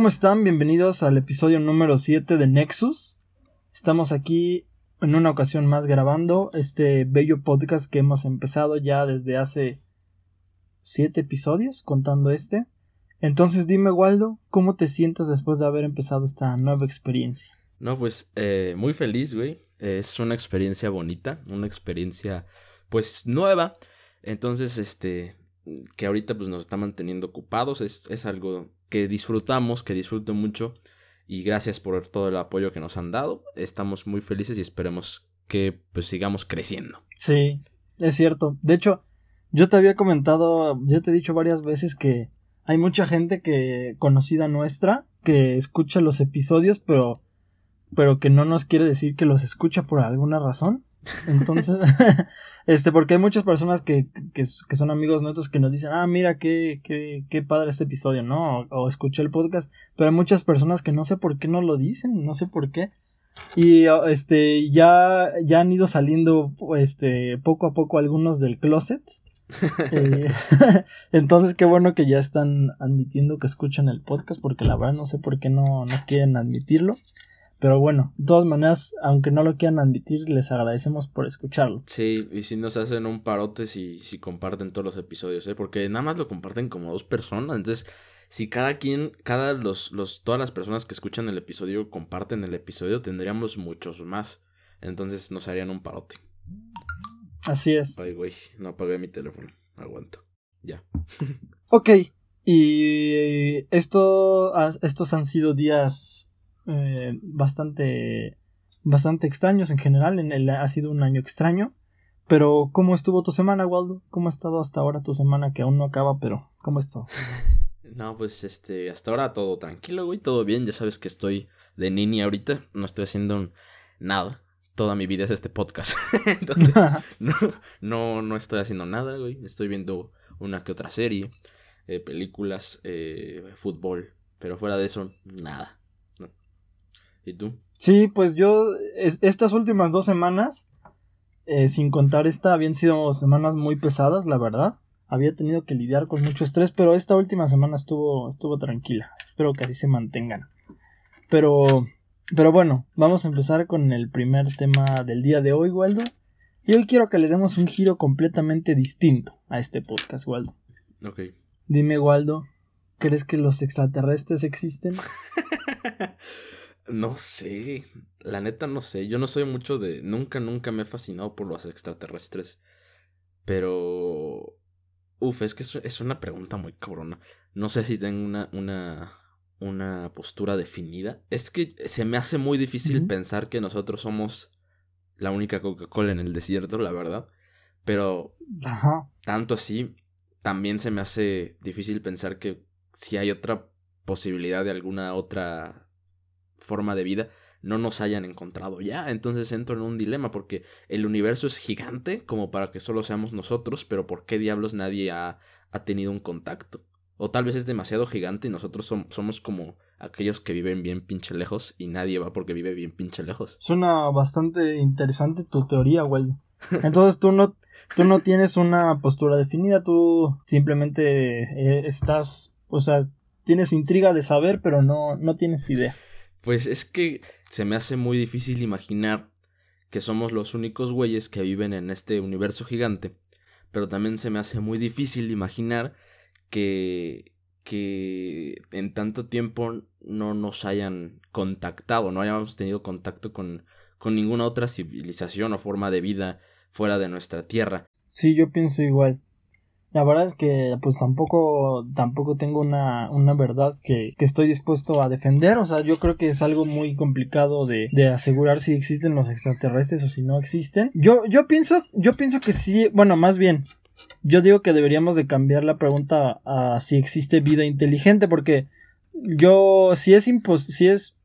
¿cómo están? Bienvenidos al episodio número 7 de Nexus. Estamos aquí en una ocasión más grabando este bello podcast que hemos empezado ya desde hace 7 episodios, contando este. Entonces dime, Waldo, ¿cómo te sientes después de haber empezado esta nueva experiencia? No, pues eh, muy feliz, güey. Es una experiencia bonita, una experiencia pues nueva. Entonces, este, que ahorita pues nos está manteniendo ocupados, es, es algo que disfrutamos, que disfruto mucho y gracias por todo el apoyo que nos han dado. Estamos muy felices y esperemos que pues sigamos creciendo. Sí, es cierto. De hecho, yo te había comentado, yo te he dicho varias veces que hay mucha gente que conocida nuestra que escucha los episodios, pero pero que no nos quiere decir que los escucha por alguna razón. Entonces, este, porque hay muchas personas que, que, que, son amigos nuestros que nos dicen, ah, mira, qué, qué, qué padre este episodio, ¿no? O, o, escuché el podcast, pero hay muchas personas que no sé por qué no lo dicen, no sé por qué. Y este, ya, ya han ido saliendo, este, poco a poco algunos del closet. eh, entonces, qué bueno que ya están admitiendo que escuchan el podcast, porque la verdad no sé por qué no, no quieren admitirlo. Pero bueno, de todas maneras, aunque no lo quieran admitir, les agradecemos por escucharlo. Sí, y si nos hacen un parote si, si comparten todos los episodios, ¿eh? Porque nada más lo comparten como dos personas. Entonces, si cada quien, cada los, los, todas las personas que escuchan el episodio comparten el episodio, tendríamos muchos más. Entonces nos harían un parote. Así es. Ay, güey, no apagué mi teléfono. Aguanto. Ya. ok. Y esto, estos han sido días eh, bastante bastante extraños en general. En el, ha sido un año extraño. Pero, ¿cómo estuvo tu semana, Waldo? ¿Cómo ha estado hasta ahora tu semana que aún no acaba, pero ¿cómo ha estado? No, pues este, hasta ahora todo tranquilo, güey, todo bien. Ya sabes que estoy de nini ahorita, no estoy haciendo nada. Toda mi vida es este podcast. Entonces, no, no, no estoy haciendo nada, güey. Estoy viendo una que otra serie, eh, películas, eh, fútbol. Pero fuera de eso, nada. ¿Y tú? Sí, pues yo es, estas últimas dos semanas, eh, sin contar esta, habían sido semanas muy pesadas, la verdad. Había tenido que lidiar con mucho estrés, pero esta última semana estuvo, estuvo tranquila. Espero que así se mantengan. Pero, pero bueno, vamos a empezar con el primer tema del día de hoy, Waldo. Y hoy quiero que le demos un giro completamente distinto a este podcast, Waldo. Ok. Dime, Waldo, ¿crees que los extraterrestres existen? No sé, la neta no sé. Yo no soy mucho de. Nunca, nunca me he fascinado por los extraterrestres. Pero. Uf, es que es una pregunta muy cabrona. No sé si tengo una, una, una postura definida. Es que se me hace muy difícil uh -huh. pensar que nosotros somos la única Coca-Cola en el desierto, la verdad. Pero. Ajá. Tanto así, también se me hace difícil pensar que si hay otra posibilidad de alguna otra forma de vida no nos hayan encontrado ya. Entonces entro en un dilema porque el universo es gigante como para que solo seamos nosotros, pero ¿por qué diablos nadie ha, ha tenido un contacto? O tal vez es demasiado gigante y nosotros som somos como aquellos que viven bien pinche lejos y nadie va porque vive bien pinche lejos. Suena bastante interesante tu teoría, güey. Entonces tú no, tú no tienes una postura definida, tú simplemente eh, estás, o sea, tienes intriga de saber, pero no, no tienes idea. Pues es que se me hace muy difícil imaginar que somos los únicos güeyes que viven en este universo gigante, pero también se me hace muy difícil imaginar que que en tanto tiempo no nos hayan contactado, no hayamos tenido contacto con, con ninguna otra civilización o forma de vida fuera de nuestra tierra. Sí, yo pienso igual. La verdad es que pues tampoco tampoco tengo una, una verdad que, que, estoy dispuesto a defender. O sea, yo creo que es algo muy complicado de, de, asegurar si existen los extraterrestres o si no existen. Yo, yo pienso, yo pienso que sí, bueno, más bien, yo digo que deberíamos de cambiar la pregunta a si existe vida inteligente, porque yo, si es impos si es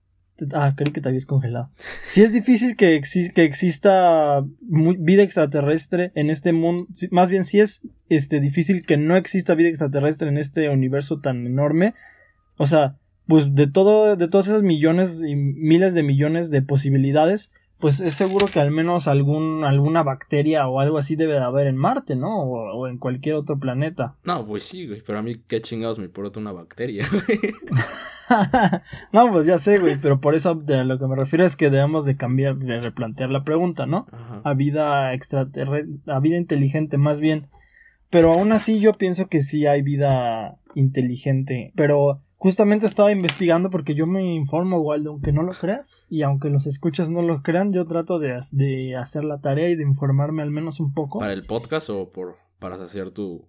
Ah, creí que te habías congelado. Si es difícil que, exi que exista vida extraterrestre en este mundo, más bien si es este, difícil que no exista vida extraterrestre en este universo tan enorme. O sea, pues de todo, de todos esos millones y miles de millones de posibilidades, pues es seguro que al menos algún, alguna bacteria o algo así debe de haber en Marte, ¿no? O, o en cualquier otro planeta. No, pues sí, güey, pero a mí qué chingados me importa una bacteria, güey. no, pues ya sé, güey, pero por eso de lo que me refiero es que debemos de cambiar, de replantear la pregunta, ¿no? A vida extraterrestre, a vida inteligente más bien. Pero aún así yo pienso que sí hay vida inteligente, pero justamente estaba investigando porque yo me informo, Waldo, aunque no lo creas, y aunque los escuchas no lo crean, yo trato de, de hacer la tarea y de informarme al menos un poco. ¿Para el podcast o por para saciar tu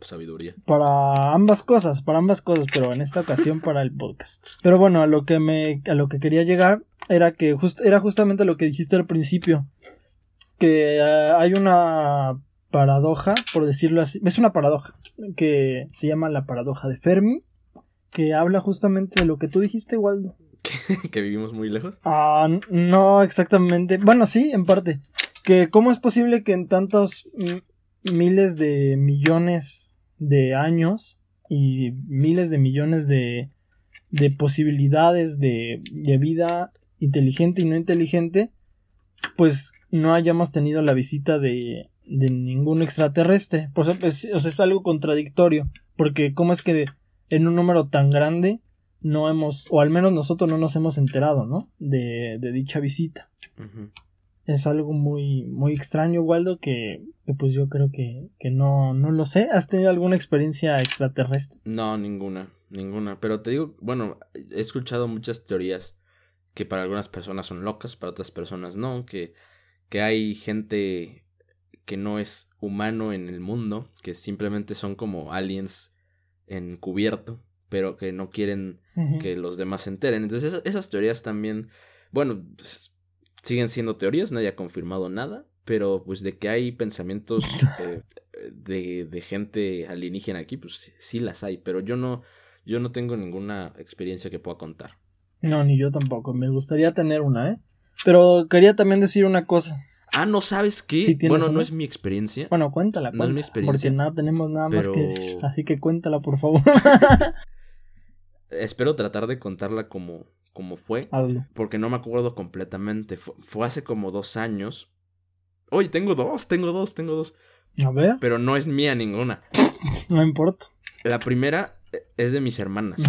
sabiduría? Para ambas cosas, para ambas cosas, pero en esta ocasión para el podcast. Pero bueno, a lo que me a lo que quería llegar era que era justamente lo que dijiste al principio, que eh, hay una paradoja, por decirlo así, es una paradoja que se llama la paradoja de Fermi, que habla justamente de lo que tú dijiste, Waldo. ¿Que vivimos muy lejos? Ah, no exactamente. Bueno, sí, en parte. Que cómo es posible que en tantos miles de millones de años y miles de millones de, de posibilidades de, de vida inteligente y no inteligente, pues no hayamos tenido la visita de, de ningún extraterrestre. Pues, es, o sea, es algo contradictorio, porque ¿cómo es que en un número tan grande no hemos, o al menos nosotros no nos hemos enterado, ¿no? De, de dicha visita es algo muy, muy extraño, Waldo, que, pues yo creo que, que no, no lo sé. ¿Has tenido alguna experiencia extraterrestre? No, ninguna, ninguna. Pero te digo, bueno, he escuchado muchas teorías que para algunas personas son locas, para otras personas no, que, que hay gente que no es humano en el mundo, que simplemente son como aliens encubierto, pero que no quieren que los demás se enteren. Entonces esas, esas teorías también, bueno, pues, siguen siendo teorías, nadie ha confirmado nada, pero pues de que hay pensamientos eh, de, de, gente alienígena aquí, pues sí las hay, pero yo no, yo no tengo ninguna experiencia que pueda contar. No, ni yo tampoco, me gustaría tener una, ¿eh? Pero quería también decir una cosa. Ah, ¿no sabes qué? bueno, no es mi experiencia. Bueno, cuéntala, No es mi experiencia. Porque nada, tenemos nada más que decir. Así que cuéntala, por favor. Espero tratar de contarla como, como fue. Porque no me acuerdo completamente. Fue, hace como dos años. Oye, tengo dos, tengo dos, tengo dos. A ver. Pero no es mía ninguna. No importa. La primera eh, es de mis hermanas.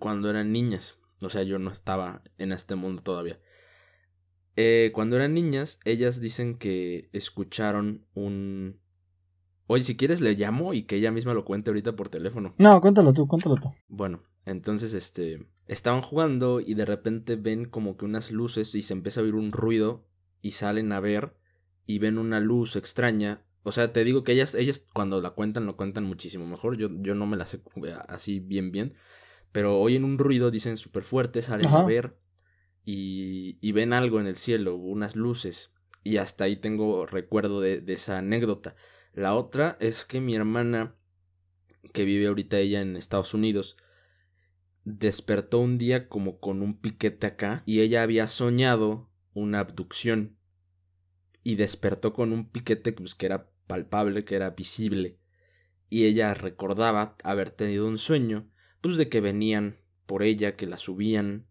Cuando eran niñas. O sea, yo no estaba en este mundo todavía. Eh, cuando eran niñas, ellas dicen que escucharon un... Oye, si quieres le llamo y que ella misma lo cuente ahorita por teléfono. No, cuéntalo tú, cuéntalo tú. Bueno, entonces, este, estaban jugando y de repente ven como que unas luces y se empieza a oír un ruido y salen a ver y ven una luz extraña. O sea, te digo que ellas, ellas cuando la cuentan lo cuentan muchísimo mejor. Yo, yo no me la sé así bien bien. Pero oyen un ruido, dicen súper fuerte, salen a ver y, y ven algo en el cielo, unas luces. Y hasta ahí tengo recuerdo de, de esa anécdota. La otra es que mi hermana, que vive ahorita ella en Estados Unidos, despertó un día como con un piquete acá y ella había soñado una abducción. Y despertó con un piquete pues, que era palpable, que era visible. Y ella recordaba haber tenido un sueño pues de que venían por ella, que la subían.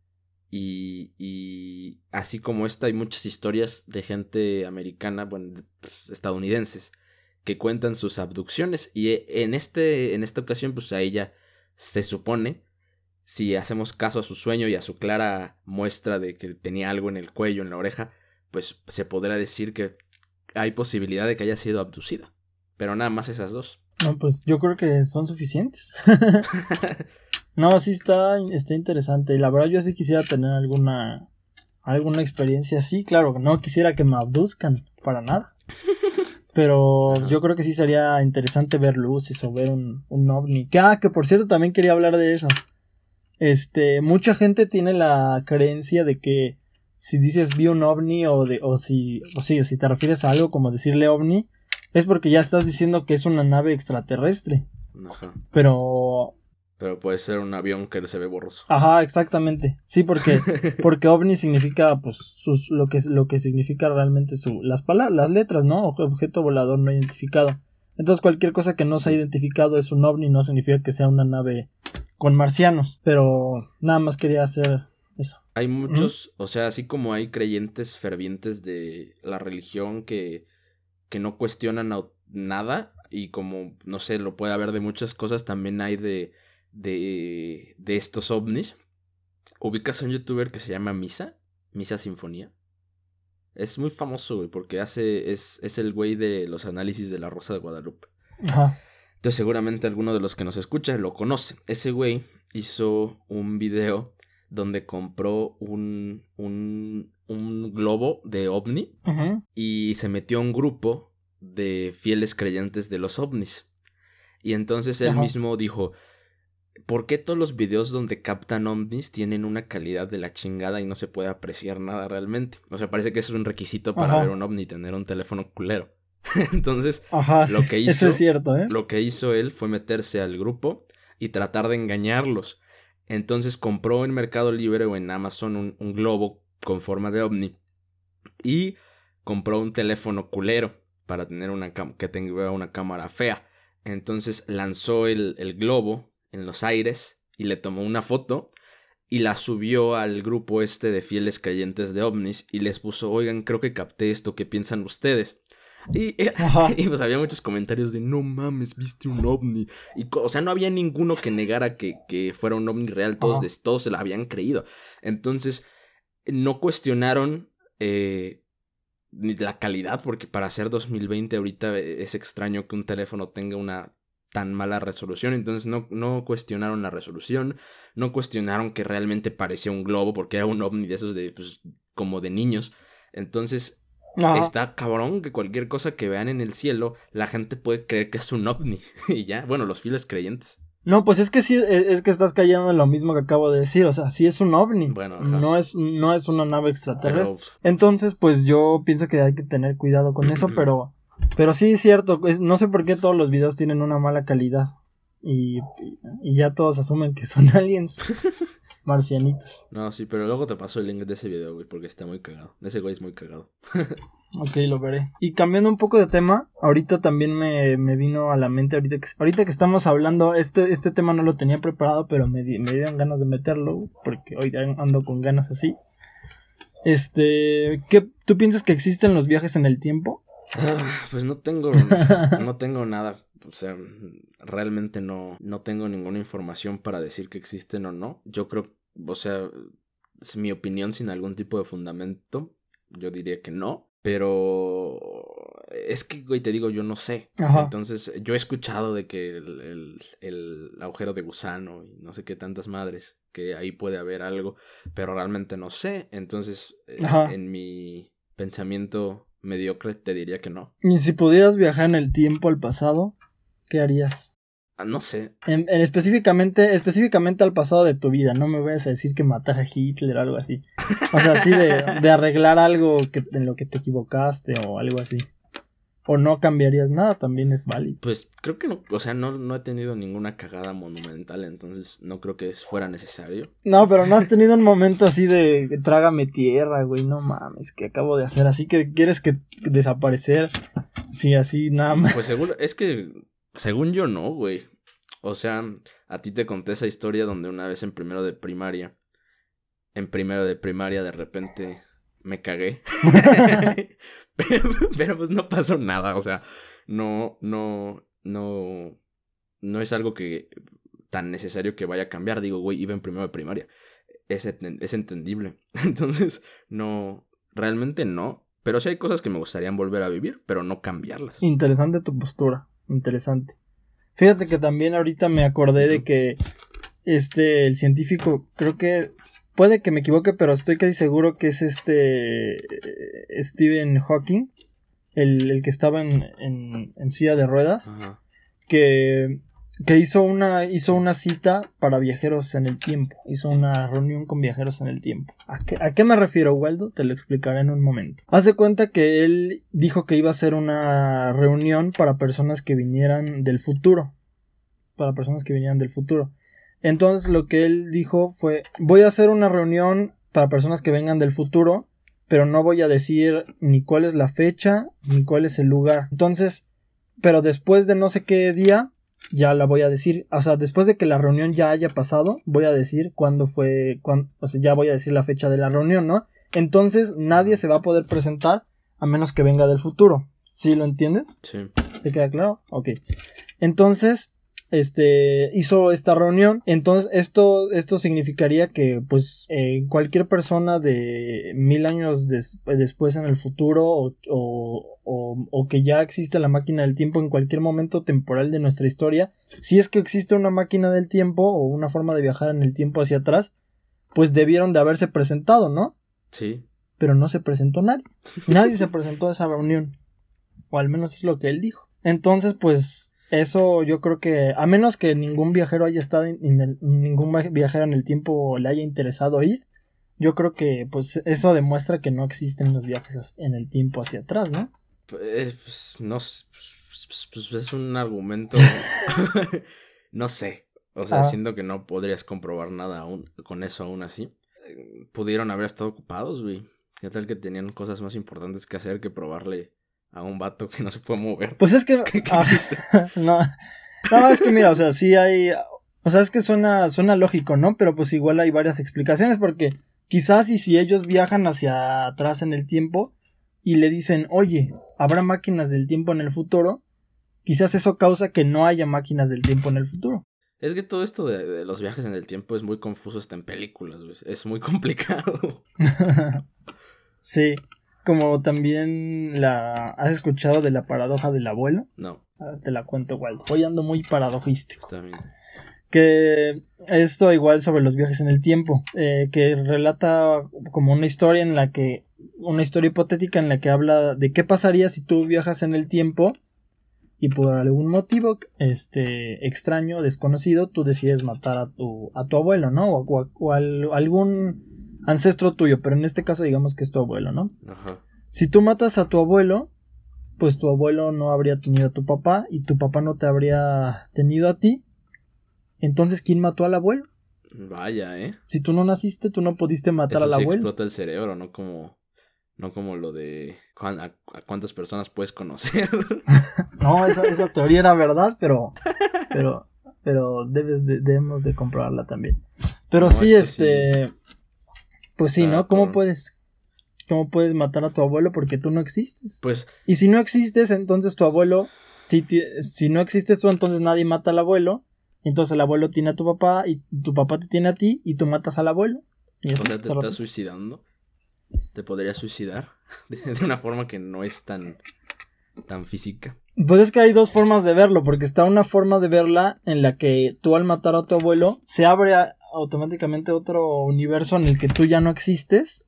Y, y así como esta hay muchas historias de gente americana, bueno, pues, estadounidenses que cuentan sus abducciones. Y en este en esta ocasión pues a ella se supone si hacemos caso a su sueño y a su clara muestra de que tenía algo en el cuello, en la oreja, pues se podrá decir que hay posibilidad de que haya sido abducida. Pero nada más esas dos. No, pues yo creo que son suficientes. no, sí está, está interesante. Y la verdad yo sí quisiera tener alguna alguna experiencia así. Claro, no quisiera que me abduzcan para nada. Pero yo creo que sí sería interesante ver luces o ver un, un ovni. Que, ah, que por cierto también quería hablar de eso. Este, mucha gente tiene la creencia de que si dices vi un ovni o de o si o sí, o si te refieres a algo como decirle ovni es porque ya estás diciendo que es una nave extraterrestre. Ajá. Pero pero puede ser un avión que se ve borroso. Ajá, exactamente. Sí, porque porque ovni significa pues sus lo que lo que significa realmente su las palabras, las letras, ¿no? Objeto volador no identificado. Entonces cualquier cosa que no se ha identificado es un ovni, no significa que sea una nave con marcianos, pero nada más quería hacer eso. Hay muchos, o sea, así como hay creyentes fervientes de la religión que, que no cuestionan nada y como, no sé, lo puede haber de muchas cosas, también hay de, de, de estos ovnis. Ubicas a un youtuber que se llama Misa, Misa Sinfonía. Es muy famoso, güey, porque hace, es, es el güey de los análisis de la Rosa de Guadalupe. Ajá. Entonces seguramente alguno de los que nos escucha lo conoce. Ese güey hizo un video donde compró un, un, un globo de ovni y se metió a un grupo de fieles creyentes de los ovnis. Y entonces él mismo dijo, ¿por qué todos los videos donde captan ovnis tienen una calidad de la chingada y no se puede apreciar nada realmente? O sea, parece que eso es un requisito para ver un ovni, tener un teléfono culero. entonces, Ajá. Lo que Eso hizo- es cierto, ¿eh? lo que hizo él fue meterse al grupo y tratar de engañarlos. Entonces compró en Mercado Libre o en Amazon un, un globo con forma de ovni y compró un teléfono culero para tener una que tenga una cámara fea. Entonces lanzó el, el globo en los aires y le tomó una foto y la subió al grupo este de fieles creyentes de ovnis y les puso, oigan, creo que capté esto, ¿qué piensan ustedes? Y, pues había muchos comentarios de no mames, viste un ovni. Y, o sea, no había ninguno que negara que, que fuera un ovni real, todos, des- todos se la habían creído. Entonces, no cuestionaron eh, ni la calidad, porque para ser 2020 ahorita es extraño que un teléfono tenga una tan mala resolución, entonces no, no cuestionaron la resolución, no cuestionaron que realmente parecía un globo, porque era un ovni de esos de, pues, como de niños. Entonces, Ajá. Está cabrón que cualquier cosa que vean en el cielo, la gente puede creer que es un ovni. y ya, bueno, los fieles creyentes. No, pues es que sí, e- es que estás cayendo en lo mismo que acabo de decir. O sea, sí es un ovni. Bueno, ajá. no es, no es una nave extraterrestre. Entonces, pues yo pienso que hay que tener cuidado con eso, pero, pero sí es cierto. es- no sé por qué todos los videos tienen una mala calidad. Y, y ya todos asumen que son aliens marcianitos. no, sí, pero luego te paso el link de ese video, güey, porque está muy cagado. Ese güey es muy cagado. Ok, lo veré. Y cambiando un poco de tema, ahorita también me, me vino a la mente, ahorita que, ahorita que estamos hablando, este, este tema no lo tenía preparado, pero me, me dieron ganas de meterlo, porque hoy ando con ganas así. Este, ¿qué, ¿tú piensas que existen los viajes en el tiempo? Pues no tengo, no tengo nada. O sea, realmente no, no tengo ninguna información para decir que existen o no. Yo creo, o sea, es mi opinión sin algún tipo de fundamento. Yo diría que no. Pero es que, güey, te digo, yo no sé. Ajá. Entonces, yo he escuchado de que el, el, el agujero de gusano y no sé qué tantas madres, que ahí puede haber algo, pero realmente no sé. Entonces, eh, Ajá. en mi pensamiento mediocre te diría que no. Y si pudieras viajar en el tiempo al pasado, ¿qué harías? Ah, no sé. En, en específicamente, específicamente al pasado de tu vida, no me vayas a decir que matar a Hitler o algo así. O sea, así de, de arreglar algo que, en lo que te equivocaste o algo así. O no cambiarías nada, también es válido. Pues creo que no, o sea, no, no he tenido ninguna cagada monumental, entonces no creo que fuera necesario. No, pero no has tenido un momento así de trágame tierra, güey, no mames, que acabo de hacer así que quieres que desaparecer. Sí, así nada más. Pues seguro, es que según yo no, güey. O sea, a ti te conté esa historia donde una vez en primero de primaria, en primero de primaria de repente me cagué. pero, pero pues no pasó nada, o sea, no, no, no, no es algo que tan necesario que vaya a cambiar. Digo, güey, iba en primero de primaria. Es, es entendible. Entonces, no, realmente no. Pero sí hay cosas que me gustarían volver a vivir, pero no cambiarlas. Interesante tu postura, interesante. Fíjate que también ahorita me acordé de que este, el científico, creo que puede que me equivoque, pero estoy casi seguro que es este eh, Stephen Hawking, el, el que estaba en, en, en silla de ruedas, Ajá. que, que hizo, una, hizo una cita para viajeros en el tiempo, hizo una reunión con viajeros en el tiempo. ¿A qué, a qué me refiero, Waldo? Te lo explicaré en un momento. Haz de cuenta que él dijo que iba a hacer una reunión para personas que vinieran del futuro. Para personas que vinieran del futuro. Entonces lo que él dijo fue, voy a hacer una reunión para personas que vengan del futuro, pero no voy a decir ni cuál es la fecha, ni cuál es el lugar. Entonces, pero después de no sé qué día, ya la voy a decir. O sea, después de que la reunión ya haya pasado, voy a decir cuándo fue, cuán- o sea, ya voy a decir la fecha de la reunión, ¿no? Entonces nadie se va a poder presentar a menos que venga del futuro. ¿Sí lo entiendes? Sí. ¿Te queda claro? Ok. Entonces, este hizo esta reunión. Entonces esto esto significaría que pues eh, cualquier persona de mil años después en el futuro o, o, o, que ya existe la máquina del tiempo en cualquier momento temporal de nuestra historia si es que existe una máquina del tiempo o una forma de viajar en el tiempo hacia atrás pues debieron de haberse presentado no sí. Pero no se presentó nadie. Nadie se presentó a esa reunión. O al menos es lo que él dijo. Entonces pues eso yo creo que, a menos que ningún viajero haya estado en el, ningún viajero en el tiempo le haya interesado ir, yo creo que pues eso demuestra que no existen los viajes en el tiempo hacia atrás, ¿no? Pues, pues no pues, pues, es un argumento no sé, o sea, siento que no podrías comprobar nada aún con eso aún así. Pudieron haber estado ocupados, güey. ¿Qué tal que tenían cosas más importantes que hacer que probarle a un vato que no se puede mover. Pues es que. Ah, no. No, es que mira, o sea, sí hay. O sea, es que suena, suena lógico, ¿no? Pero pues igual hay varias explicaciones porque quizás y si ellos viajan hacia atrás en el tiempo y le dicen, oye, habrá máquinas del tiempo en el futuro, quizás eso causa que no haya máquinas del tiempo en el futuro. Es que todo esto de, de los viajes en el tiempo es muy confuso hasta en películas, es muy complicado. sí. Como también la... ¿Has escuchado de la paradoja del abuelo? No. te la cuento igual. Hoy ando muy paradojístico. Está bien. Que esto igual sobre los viajes en el tiempo. Eh, que relata como una historia en la que... Una historia hipotética en la que habla de qué pasaría si tú viajas en el tiempo y por algún motivo este extraño desconocido tú decides matar a tu a tu abuelo no o, o algún ancestro tuyo, pero en este caso digamos que es tu abuelo, ¿no? Ajá. Si tú matas a tu abuelo, pues tu abuelo no habría tenido a tu papá y tu papá no te habría tenido a ti. Entonces, ¿quién mató al abuelo? Vaya, ¿eh? Si tú no naciste, tú no pudiste matar al abuelo. explota el cerebro, no como no como lo de a, cuántas personas puedes conocer. no, esa, esa, teoría era verdad, pero pero pero debes debemos de comprobarla también. Pero sí, este pues sí, ¿no? ¿Cómo puedes cómo puedes matar a tu abuelo porque tú no existes? Pues y si no existes, entonces tu abuelo si si no existes tú, entonces nadie mata al abuelo. Entonces el abuelo tiene a tu papá y tu papá te tiene a ti y tú matas al abuelo. o sea, te estás suicidando. Te podrías suicidar de una forma que no es tan tan física. Pues es que hay dos formas de verlo, porque está una forma de verla en la que tú al matar a tu abuelo se abre automáticamente otro universo en el que tú ya no existes.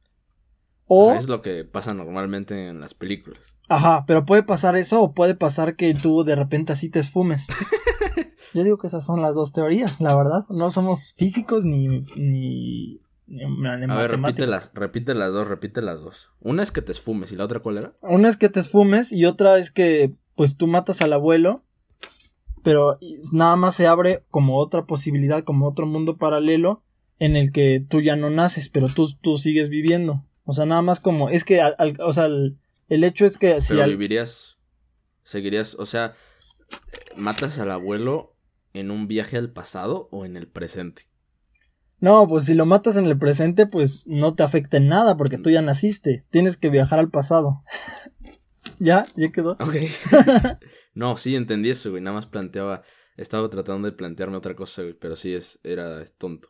O... es lo que pasa normalmente en las películas. Ajá, pero puede pasar eso o puede pasar que tú de repente así te esfumes. Yo digo que esas son las dos teorías, la verdad. No somos físicos ni... ni, a ver, repite las, repite las dos, repite las dos. Una es que te esfumes y la otra cuál era? Una es que te esfumes y otra es que pues tú matas al abuelo pero nada más se abre como otra posibilidad, como otro mundo paralelo en el que tú ya no naces, pero tú, tú sigues viviendo. O sea, nada más como, es que, o sea, el, hecho es que... Si pero vivirías, seguirías, o sea, ¿matas al abuelo en un viaje al pasado o en el presente? No, pues si lo matas en el presente, pues no te afecta en nada porque tú ya naciste. Tienes que viajar al pasado. ¿Ya? ¿Ya quedó? Ok. No, sí, entendí eso, güey. Nada más planteaba. Estaba tratando de plantearme otra cosa, güey. Pero sí es, era tonto.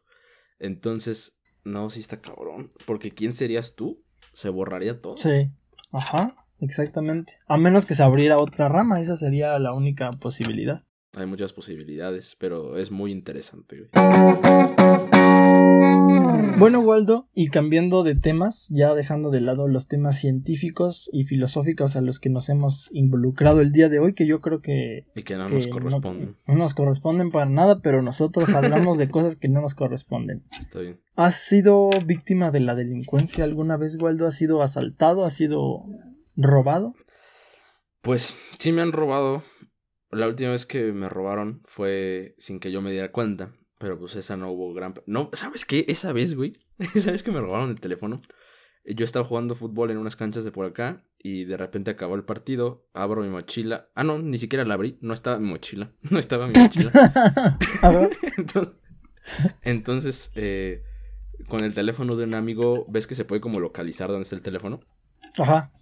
Entonces, no, sí está cabrón. Porque ¿quién serías tú? Se borraría todo. Sí. Ajá, exactamente. A menos que se abriera otra rama, esa sería la única posibilidad. Hay muchas posibilidades, pero es muy interesante, güey. Bueno, Waldo, y cambiando de temas, ya dejando de lado los temas científicos y filosóficos a los que nos hemos involucrado el día de hoy, que yo creo que... Y que no nos corresponden. No, nos corresponden para nada, pero nosotros hablamos de cosas que no nos corresponden. Está bien. ¿Has sido víctima de la delincuencia alguna vez, Waldo? ¿Has sido asaltado? ¿Has sido robado? Pues sí me han robado. La última vez que me robaron fue sin que yo me diera cuenta. Pero pues esa no hubo gran... No, ¿sabes qué? Esa vez, güey. Esa vez que me robaron el teléfono. Yo estaba jugando fútbol en unas canchas de por acá y de repente acabó el partido, abro mi mochila. Ah, no, ni siquiera la abrí, no estaba mi mochila, no estaba mi mochila. entonces, entonces eh, con el teléfono de un amigo, ves que se puede como localizar dónde está el teléfono. Ajá.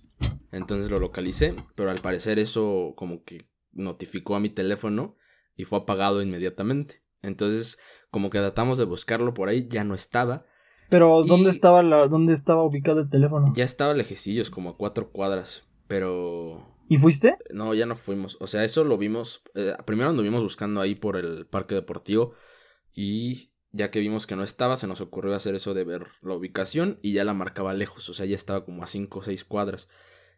Entonces lo localicé, pero al parecer eso como que notificó a mi teléfono y fue apagado inmediatamente. Entonces, como que tratamos de buscarlo por ahí, ya no estaba. Pero, ¿dónde, estaba la, ¿dónde estaba ubicado el teléfono? Ya estaba lejecillos, como a cuatro cuadras, pero... ¿Y fuiste? No, ya no fuimos. O sea, eso lo vimos. Eh, primero anduvimos buscando ahí por el parque deportivo. Y ya que vimos que no estaba, se nos ocurrió hacer eso de ver la ubicación. Y ya la marcaba lejos. O sea, ya estaba como a cinco o seis cuadras.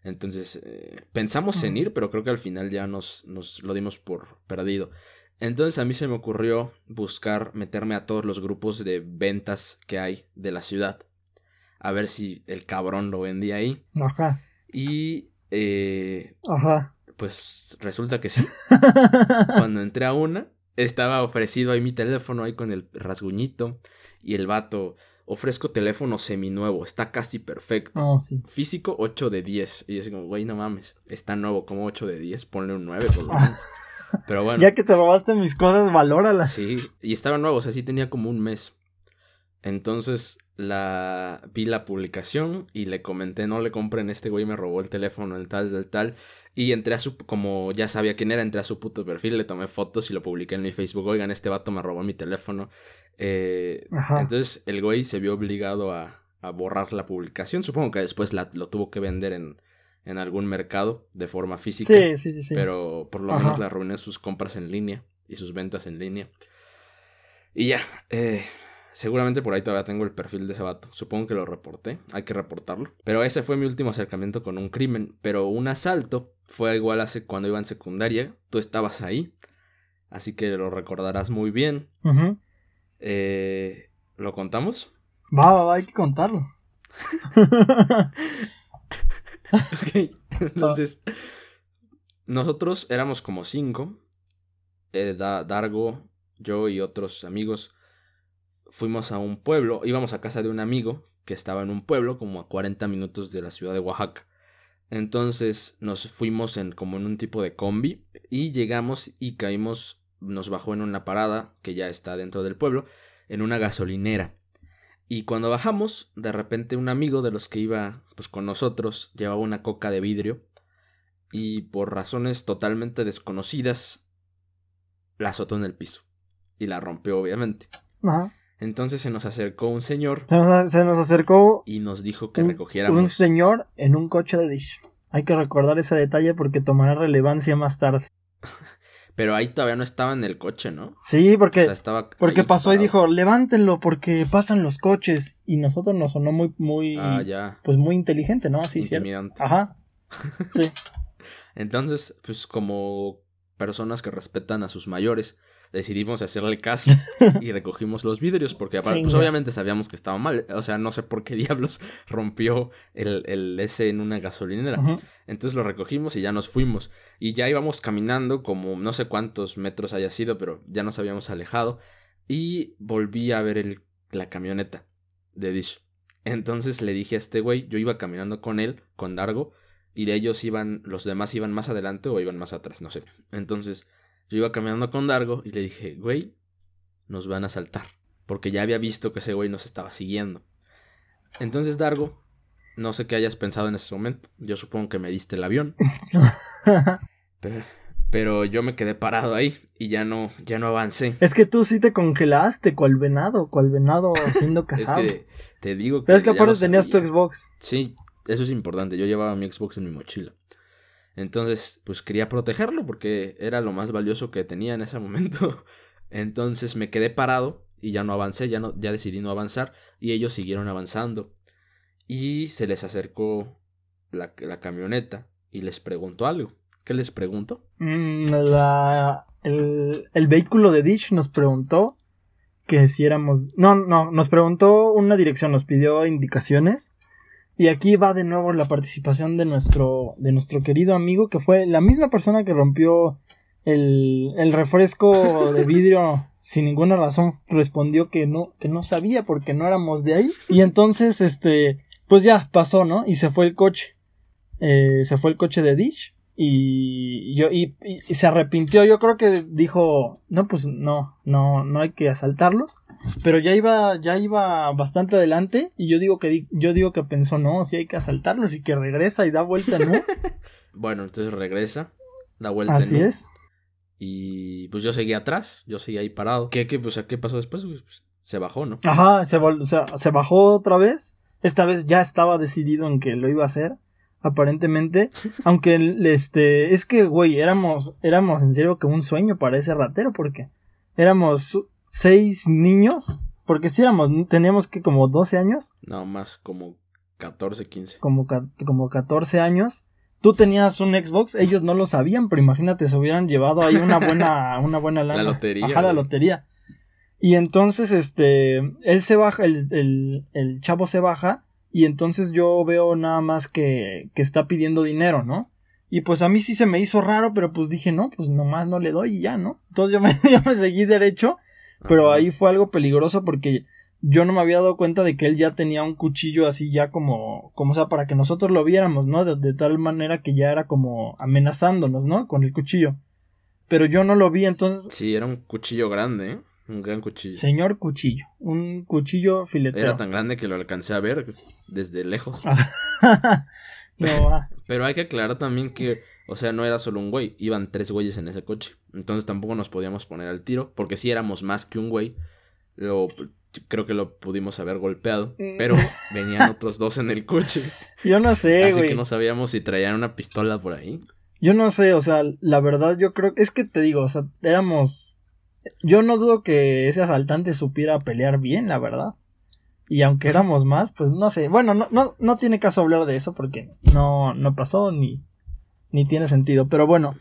Entonces, eh, pensamos en ir, pero creo que al final ya nos, nos lo dimos por perdido. Entonces a mí se me ocurrió buscar meterme a todos los grupos de ventas que hay de la ciudad. A ver si el cabrón lo vendía ahí. Ajá. Y... Eh, Ajá. Pues resulta que sí. Cuando entré a una, estaba ofrecido ahí mi teléfono ahí con el rasguñito. Y el vato, ofrezco teléfono seminuevo, está casi perfecto. Oh, sí. Físico 8 de 10. Y yo así como, güey, no mames, está nuevo, como 8 de 10, ponle un 9 por lo menos. Pero bueno. Ya que te robaste mis cosas, valóralas. Sí, y estaba nuevo, o sea, sí tenía como un mes. Entonces la vi la publicación y le comenté, no le compren, este güey me robó el teléfono, el tal, del tal. Y entré a su, como ya sabía quién era, entré a su puto perfil, le tomé fotos y lo publiqué en mi Facebook. Oigan, este vato me robó mi teléfono. Eh, entonces el güey se vio obligado a, a, borrar la publicación. Supongo que después la, lo tuvo que vender en, en algún mercado de forma física. Sí, sí, sí. sí. Pero por lo menos le arruiné sus compras en línea y sus ventas en línea. Y ya, eh, seguramente por ahí todavía tengo el perfil de ese vato. Supongo que lo reporté, hay que reportarlo. Pero ese fue mi último acercamiento con un crimen. Pero un asalto fue igual hace cuando iba en secundaria. Tú estabas ahí, así que lo recordarás muy bien. eh, ¿Lo contamos? Va, va, va, hay que contarlo. ok, entonces nosotros éramos como cinco. Eh, Dargo, yo y otros amigos fuimos a un pueblo, íbamos a casa de un amigo que estaba en un pueblo como a 40 minutos de la ciudad de Oaxaca. Entonces nos fuimos en como en un tipo de combi y llegamos y caímos, nos bajó en una parada que ya está dentro del pueblo, en una gasolinera. Y cuando bajamos, de repente un amigo de los que iba pues con nosotros llevaba una coca de vidrio y por razones totalmente desconocidas la azotó en el piso y la rompió obviamente. Entonces se nos acercó un señor. Se nos, acercó y nos dijo que recogiéramos un señor en un coche de dish. Hay que recordar ese detalle porque tomará relevancia más tarde. Pero ahí todavía no estaba en el coche, ¿no? Sí, porque, porque pasó y dijo, levántenlo porque pasan los coches. Y nosotros nos sonó muy, muy, ah, ya. pues muy inteligente, ¿no? Así, Intimidante. Ajá. Sí. Entonces, pues como personas que respetan a sus mayores, decidimos hacerle caso y recogimos los vidrios porque pues obviamente sabíamos que estaba mal, o sea, no sé por qué diablos rompió el, el S en una gasolinera. Entonces lo recogimos y ya nos fuimos y ya íbamos caminando como no sé cuántos metros haya sido, pero ya nos habíamos alejado y volví a ver el, la camioneta de Dish. Entonces le dije a este güey, yo iba caminando con él, con Dargo, y ellos iban, los demás iban más adelante o iban más atrás, no sé. Entonces yo iba caminando con Dargo y le dije, güey, nos van a saltar. Porque ya había visto que ese güey nos estaba siguiendo. Entonces, Dargo, no sé qué hayas pensado en ese momento. Yo supongo que me diste el avión. pero, yo me quedé parado ahí y ya no, ya no avancé. Es que tú sí te congelaste, cual venado, cual venado siendo casado. es que te digo que. Pero es que aparte tenías tu Xbox. Sí, eso es importante. Yo llevaba mi Xbox en mi mochila. Entonces, pues quería protegerlo porque era lo más valioso que tenía en ese momento. Entonces me quedé parado y ya no avancé, ya, no, ya decidí no avanzar y ellos siguieron avanzando. Y se les acercó la, camioneta y les preguntó algo. ¿Qué les preguntó? Mm, la, el, el vehículo de Dish nos preguntó que si éramos... No, no, nos preguntó una dirección, nos pidió indicaciones y aquí va de nuevo la participación de nuestro, de nuestro querido amigo, que fue la misma persona que rompió el, el refresco de vidrio sin ninguna razón respondió que no, que no sabía porque no éramos de ahí. Y entonces, este, pues ya pasó, ¿no? Y se fue el coche. Eh, se fue el coche de Dish. Y, yo, y, se arrepintió. Yo creo que dijo, no, pues no, no, no hay que asaltarlos. Pero ya iba, ya iba bastante adelante. Y yo digo que yo digo que pensó, no, si hay que asaltarlos y que regresa y da vuelta, ¿no? bueno, entonces regresa, da vuelta. Así es. Y pues yo seguí atrás, yo seguí ahí parado. ¿Qué, qué, pues, ¿qué pasó después? Pues, se bajó, ¿no? Ajá, se, sea, se bajó otra vez. Esta vez ya estaba decidido en que lo iba a hacer. Aparentemente. Aunque este. Es que, güey, éramos. Éramos en serio que un sueño para ese ratero. Porque éramos seis niños. Porque sí éramos. Teníamos que como 12 años. No, más como 14, 15. Como, como 14 años. Tú tenías un Xbox, ellos no lo sabían, pero imagínate, se hubieran llevado ahí una buena, una buena lana. La lotería, Ajá, la lotería. Y entonces, este, él se baja, el, el, el chavo se baja, y entonces yo veo nada más que, que está pidiendo dinero, ¿no? Y pues a mí sí se me hizo raro, pero pues dije, no, pues nomás no le doy y ya, ¿no? Entonces yo me, yo me seguí derecho, pero ahí fue algo peligroso porque yo no me había dado cuenta de que él ya tenía un cuchillo así ya como, como o sea, para que nosotros lo viéramos, ¿no? De, de tal manera que ya era como amenazándonos, ¿no? Con el cuchillo. Pero yo no lo vi, entonces, Sí, era un cuchillo grande, ¿eh? Un gran cuchillo. señor cuchillo, un cuchillo filetero. Era tan grande que lo alcancé a ver desde lejos. no, ah, Pero hay que aclarar también que, o sea, no era solo un güey, iban tres güeyes en ese coche. Entonces tampoco nos podíamos poner al tiro, porque si éramos más que un güey, lo, creo que lo pudimos haber golpeado, pero venían otros dos en el coche. yo no sé, así güey. que no sabíamos si traían una pistola por ahí. Yo no sé, o sea, la verdad yo creo, es que te digo, o sea, éramos, yo no dudo que ese asaltante supiera pelear bien, la verdad. Y aunque éramos más, pues no sé, bueno, no, no, no tiene caso hablar de eso porque no, no pasó ni, ni tiene sentido, pero bueno,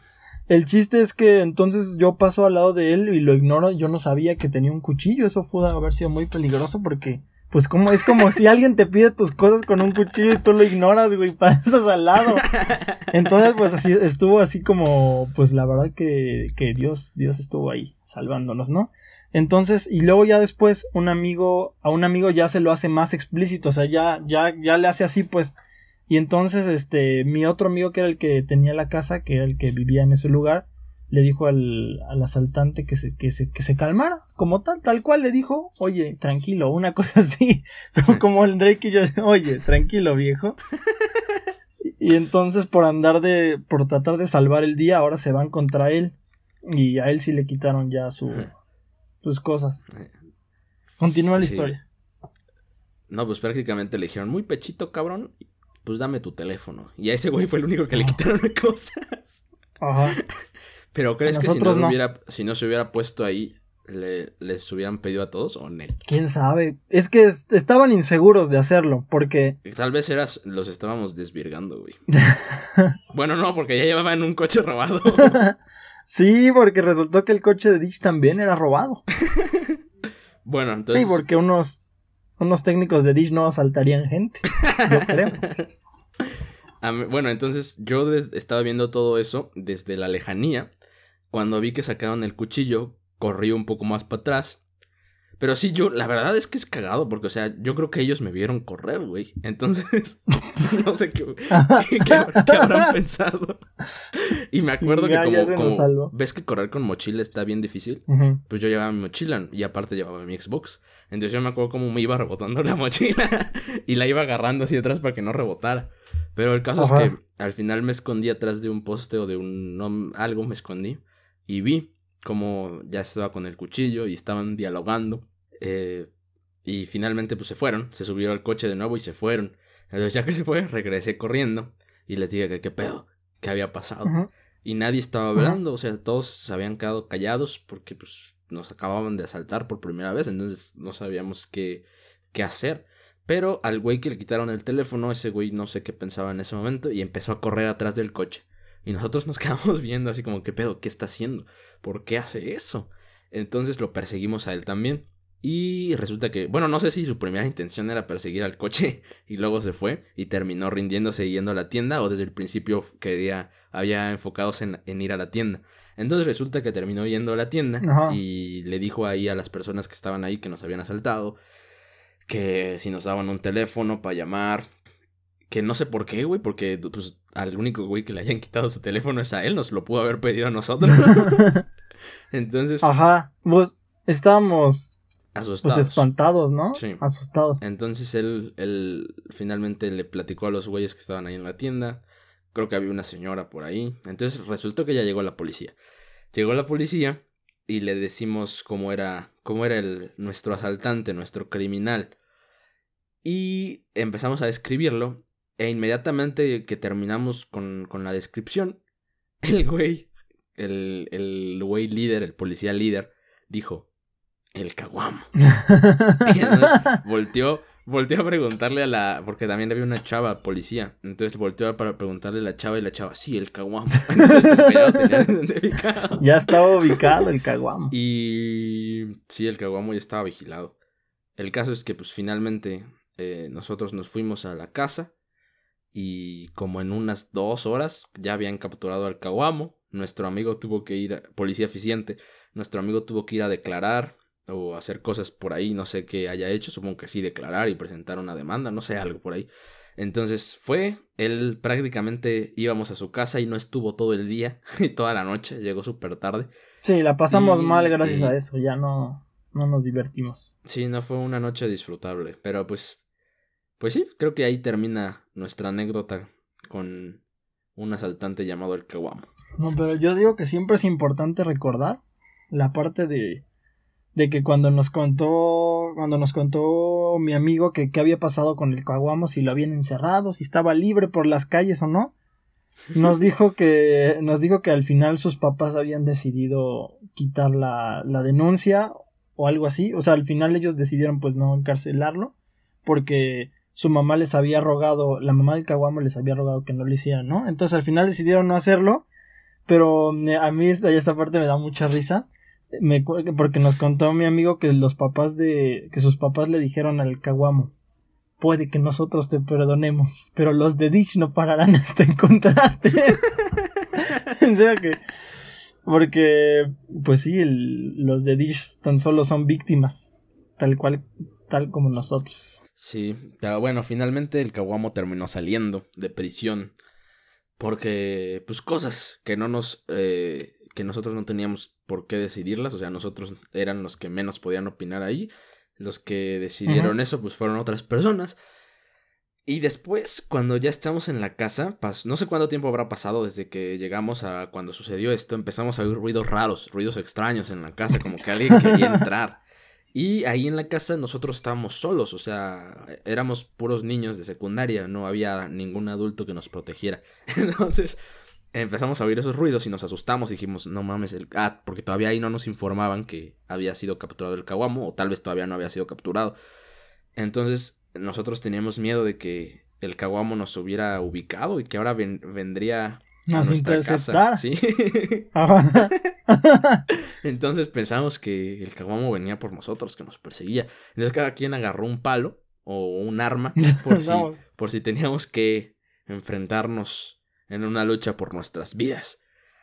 el chiste es que entonces yo paso al lado de él y lo ignoro, yo no sabía que tenía un cuchillo, eso pudo haber sido muy peligroso porque, pues como, es como si alguien te pide tus cosas con un cuchillo y tú lo ignoras, güey, pasas al lado. Entonces, pues así estuvo así como, pues la verdad que, que Dios, Dios estuvo ahí salvándonos, ¿no? Entonces, y luego ya después un amigo, a un amigo ya se lo hace más explícito, o sea, ya, ya, ya le hace así, pues. Y entonces, este, mi otro amigo que era el que tenía la casa, que era el que vivía en ese lugar, le dijo al, al asaltante que se, que se, que se calmara, como tal, tal cual le dijo, oye, tranquilo, una cosa así, pero como el Drake y yo, oye, tranquilo, viejo. Y entonces por andar de, por tratar de salvar el día, ahora se van contra él. Y a él sí le quitaron ya su, sus cosas. Continúa la Sí. historia. No, pues prácticamente le dijeron, muy pechito, cabrón, pues dame tu teléfono. Y a ese güey fue el único que le quitaron cosas. Ajá. Pero ¿crees que si no, no. Hubiera, si no se hubiera puesto ahí, le, les hubieran pedido a todos o no? ¿Quién sabe? Es que es- estaban inseguros de hacerlo, porque... Tal vez eras, los estábamos desvirgando, güey. bueno, no, porque ya llevaban un coche robado. sí, porque resultó que el coche de Ditch también era robado. bueno, entonces... Sí, porque unos, unos técnicos de Ditch no asaltarían gente. Yo creo. Mí- bueno, entonces yo estaba viendo todo eso desde la lejanía. Cuando vi que sacaron el cuchillo, corrí un poco más para atrás. Pero sí, yo, la verdad es que es cagado, porque, o sea, yo creo que ellos me vieron correr, güey. Entonces, no sé qué, qué, qué habrán- qué habrán pensado. Y me acuerdo Sí, ya- que como, como ves que correr con mochila está bien difícil, pues yo llevaba mi mochila y aparte llevaba mi Xbox. Entonces yo me acuerdo cómo me iba rebotando la mochila y la iba agarrando hacia atrás para que no rebotara. Pero el caso Ajá. es que al final me escondí atrás de un poste o de un no, algo, me escondí y vi como ya estaba con el cuchillo y estaban dialogando. eh, y finalmente pues se fueron, se subieron al coche de nuevo y se fueron. Entonces ya que se fue, regresé corriendo y les dije que qué pedo, qué había pasado y nadie estaba hablando, o sea, todos se habían quedado callados porque pues nos acababan de asaltar por primera vez, entonces no sabíamos qué, qué hacer. Pero al güey que le quitaron el teléfono, ese güey no sé qué pensaba en ese momento y empezó a correr atrás del coche. Y nosotros nos quedamos viendo así como, ¿qué pedo? ¿Qué está haciendo? ¿Por qué hace eso? Entonces lo perseguimos a él también. Y resulta que, bueno, no sé si su primera intención era perseguir al coche y luego se fue y terminó rindiéndose y yendo a la tienda o desde el principio quería, había enfocados en, en ir a la tienda. Entonces resulta que terminó yendo a la tienda Ajá. y le dijo ahí a las personas que estaban ahí que nos habían asaltado que si nos daban un teléfono para llamar, que no sé por qué, güey, porque pues al único güey que le hayan quitado su teléfono es a él, nos lo pudo haber pedido a nosotros. Entonces, Ajá. Pues estábamos asustados. pues espantados, ¿no? Sí. Asustados. Entonces él, él finalmente le platicó a los güeyes que estaban ahí en la tienda. Creo que había una señora por ahí. Entonces resultó que ya llegó la policía. Llegó la policía y le decimos cómo era, cómo era el, nuestro asaltante, nuestro criminal. Y empezamos a describirlo. E inmediatamente que terminamos con, con la descripción, el güey, el, el güey líder, el policía líder, dijo, el caguamo. y entonces volteó, volteó a preguntarle a la, porque también había una chava policía, entonces volteó para preguntarle a la chava y la chava, sí, el caguamo. ya estaba ubicado el caguamo. Y sí, el caguamo ya estaba vigilado. El caso es que pues finalmente eh, nosotros nos fuimos a la casa y como en unas dos horas ya habían capturado al caguamo. Nuestro amigo tuvo que ir, policía eficiente, nuestro amigo tuvo que ir a declarar o hacer cosas por ahí, no sé qué haya hecho, supongo que sí, declarar y presentar una demanda, no sé, algo por ahí. Entonces fue, él prácticamente íbamos a su casa y no estuvo todo el día y toda la noche, llegó súper tarde. Sí, la pasamos mal gracias a eso, ya no, no nos divertimos. Sí, no fue una noche disfrutable, pero pues, pues sí, creo que ahí termina nuestra anécdota con un asaltante llamado el Kawamo. No, pero yo digo que siempre es importante recordar la parte de de que cuando nos contó, cuando nos contó mi amigo que qué había pasado con el caguamo, si lo habían encerrado, si estaba libre por las calles o no, nos dijo que, nos dijo que al final sus papás habían decidido quitar la, la denuncia o algo así, o sea, al final ellos decidieron pues no encarcelarlo, porque su mamá les había rogado, la mamá del caguamo les había rogado que no lo hicieran, ¿no? Entonces al final decidieron no hacerlo, pero eh, a mí esta, esta parte me da mucha risa. Me, porque nos contó mi amigo que los papás de que sus papás le dijeron al caguamo puede que nosotros te perdonemos pero los de Dish no pararán hasta encontrarte en serio que porque pues sí los de Dish tan solo son víctimas tal cual tal como nosotros sí pero bueno finalmente el caguamo terminó saliendo de prisión porque pues cosas que no nos eh, que nosotros no teníamos por qué decidirlas, o sea, nosotros eran los que menos podían opinar ahí, los que decidieron eso pues fueron otras personas. Y después, cuando ya estamos en la casa, no sé cuánto tiempo habrá pasado desde que llegamos a cuando sucedió esto, empezamos a oír ruidos raros, ruidos extraños en la casa, como que alguien quería entrar. Y ahí en la casa nosotros estábamos solos, o sea, éramos puros niños de secundaria, no había ningún adulto que nos protegiera. Entonces, empezamos a oír esos ruidos y nos asustamos. Dijimos, no mames, el... ah, porque todavía ahí no nos informaban que había sido capturado el caguamo, o tal vez todavía no había sido capturado. Entonces, nosotros teníamos miedo de que el caguamo nos hubiera ubicado y que ahora vendría a nuestra casa. Sí. Entonces pensamos que el caguamo venía por nosotros, que nos perseguía. Entonces cada quien agarró un palo o un arma por, si, por si teníamos que enfrentarnos en una lucha por nuestras vidas.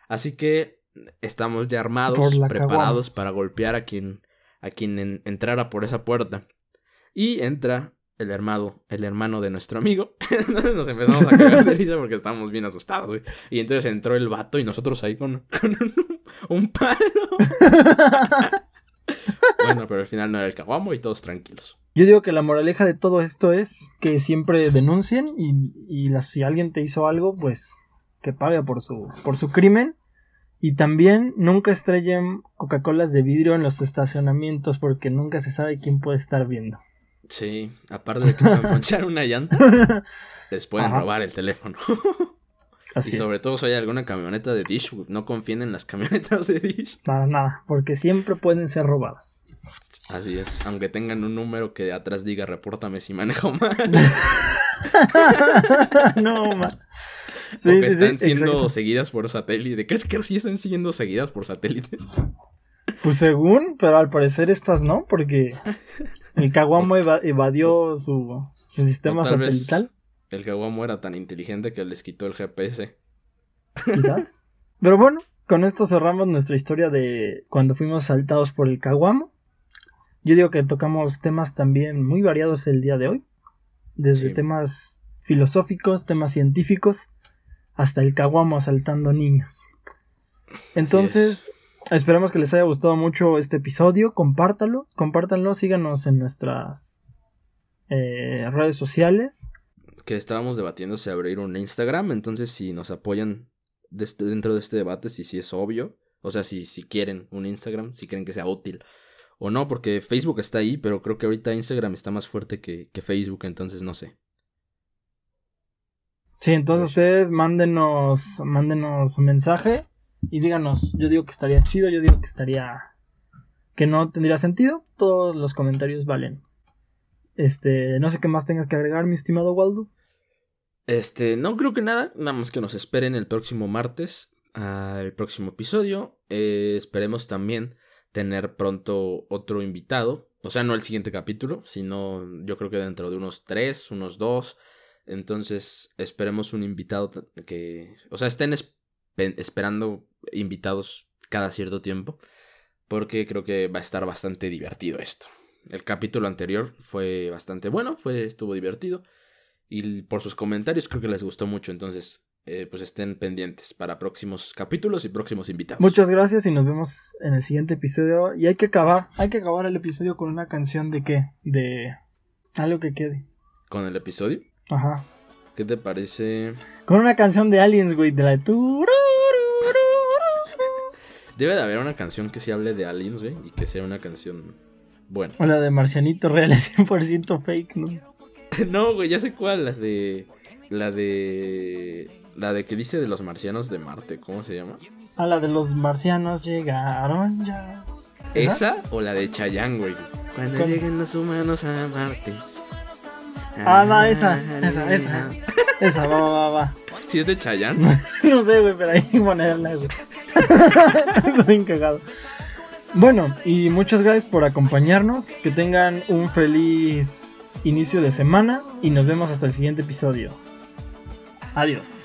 Así que estamos ya armados, preparados para golpear a quien, a quien entrara por esa puerta. Y entra el hermano, el hermano de nuestro amigo. entonces nos empezamos a cagar de risa porque estábamos bien asustados, Y entonces entró el vato y nosotros ahí con, un, palo. bueno, pero al final no era el caguamo y todos tranquilos. Yo digo que la moraleja de todo esto es que siempre denuncien y, y si alguien te hizo algo, pues que pague por su, por su crimen. Y también nunca estrellen Coca-Colas de vidrio en los estacionamientos porque nunca se sabe quién puede estar viendo. Sí, aparte de que pueden ponchar una llanta, les pueden robar el teléfono. y sobre todo si hay alguna camioneta de Dish, no confíen en las camionetas de Dish. Para nada, porque siempre pueden ser robadas. Así es, aunque tengan un número que atrás diga repórtame si manejo mal. no, man. Sí, que están siendo seguidas por satélite. ¿Crees que sí están siendo seguidas por satélites? Pues según, pero al parecer estas no, porque el Caguamo evadió su, su sistema satelital. El Caguamo era tan inteligente que les quitó el GPS. Quizás. Pero bueno, con esto cerramos nuestra historia de cuando fuimos saltados por el Caguamo. Yo digo que tocamos temas también muy variados el día de hoy. Desde temas filosóficos, temas científicos, hasta el caguamo asaltando niños. Entonces, esperamos que les haya gustado mucho este episodio. Compártalo, compártanlo, síganos en nuestras eh, redes sociales. Que estábamos debatiendo si abrir un Instagram, entonces si nos apoyan dentro de este debate, si sí es obvio O sea, si, si quieren un Instagram, si quieren que sea útil o no, porque Facebook está ahí, pero creo que ahorita Instagram está más fuerte que, que Facebook, entonces no sé. Sí, entonces ustedes mándenos, mándenos un mensaje y díganos, yo digo que estaría chido, yo digo que estaría que no tendría sentido, todos los comentarios valen. Este, no sé qué más tengas que agregar, mi estimado Waldo. Este, no creo que nada, nada más que nos esperen el próximo martes al próximo episodio. Eh, esperemos también tener pronto otro invitado, o sea, no el siguiente capítulo, sino yo creo que dentro de unos tres, unos dos entonces, esperemos un invitado que, o sea, estén esperando invitados cada cierto tiempo, porque creo que va a estar bastante divertido esto. El capítulo anterior fue bastante bueno, fue estuvo divertido y por sus comentarios creo que les gustó mucho, entonces eh, pues estén pendientes para próximos capítulos y próximos invitados. Muchas gracias y nos vemos en el siguiente episodio y hay que acabar, hay que acabar el episodio con una canción de qué, de algo que quede. ¿Con el episodio? Ajá. ¿Qué te parece? Con una canción de Aliens, güey, de la de Debe de haber una canción que se hable de aliens, güey, y que sea una canción buena. O la de Marcianito Real, 100% fake, ¿no? no, güey, ya sé cuál, la de... La de... La de que dice de los marcianos de Marte, ¿cómo se llama? Ah, la de los marcianos llegaron ya. ¿Esa, o la de Chayanne, güey? Cuando lleguen los humanos a Marte. Ah, no, esa, esa, esa. Esa, va, va, va. ¿Si es de Chayanne? no sé, güey, pero ahí ponerla, güey. Estoy bien cagado. Bueno, y muchas gracias por acompañarnos. Que tengan un feliz inicio de semana y nos vemos hasta el siguiente episodio. Adiós.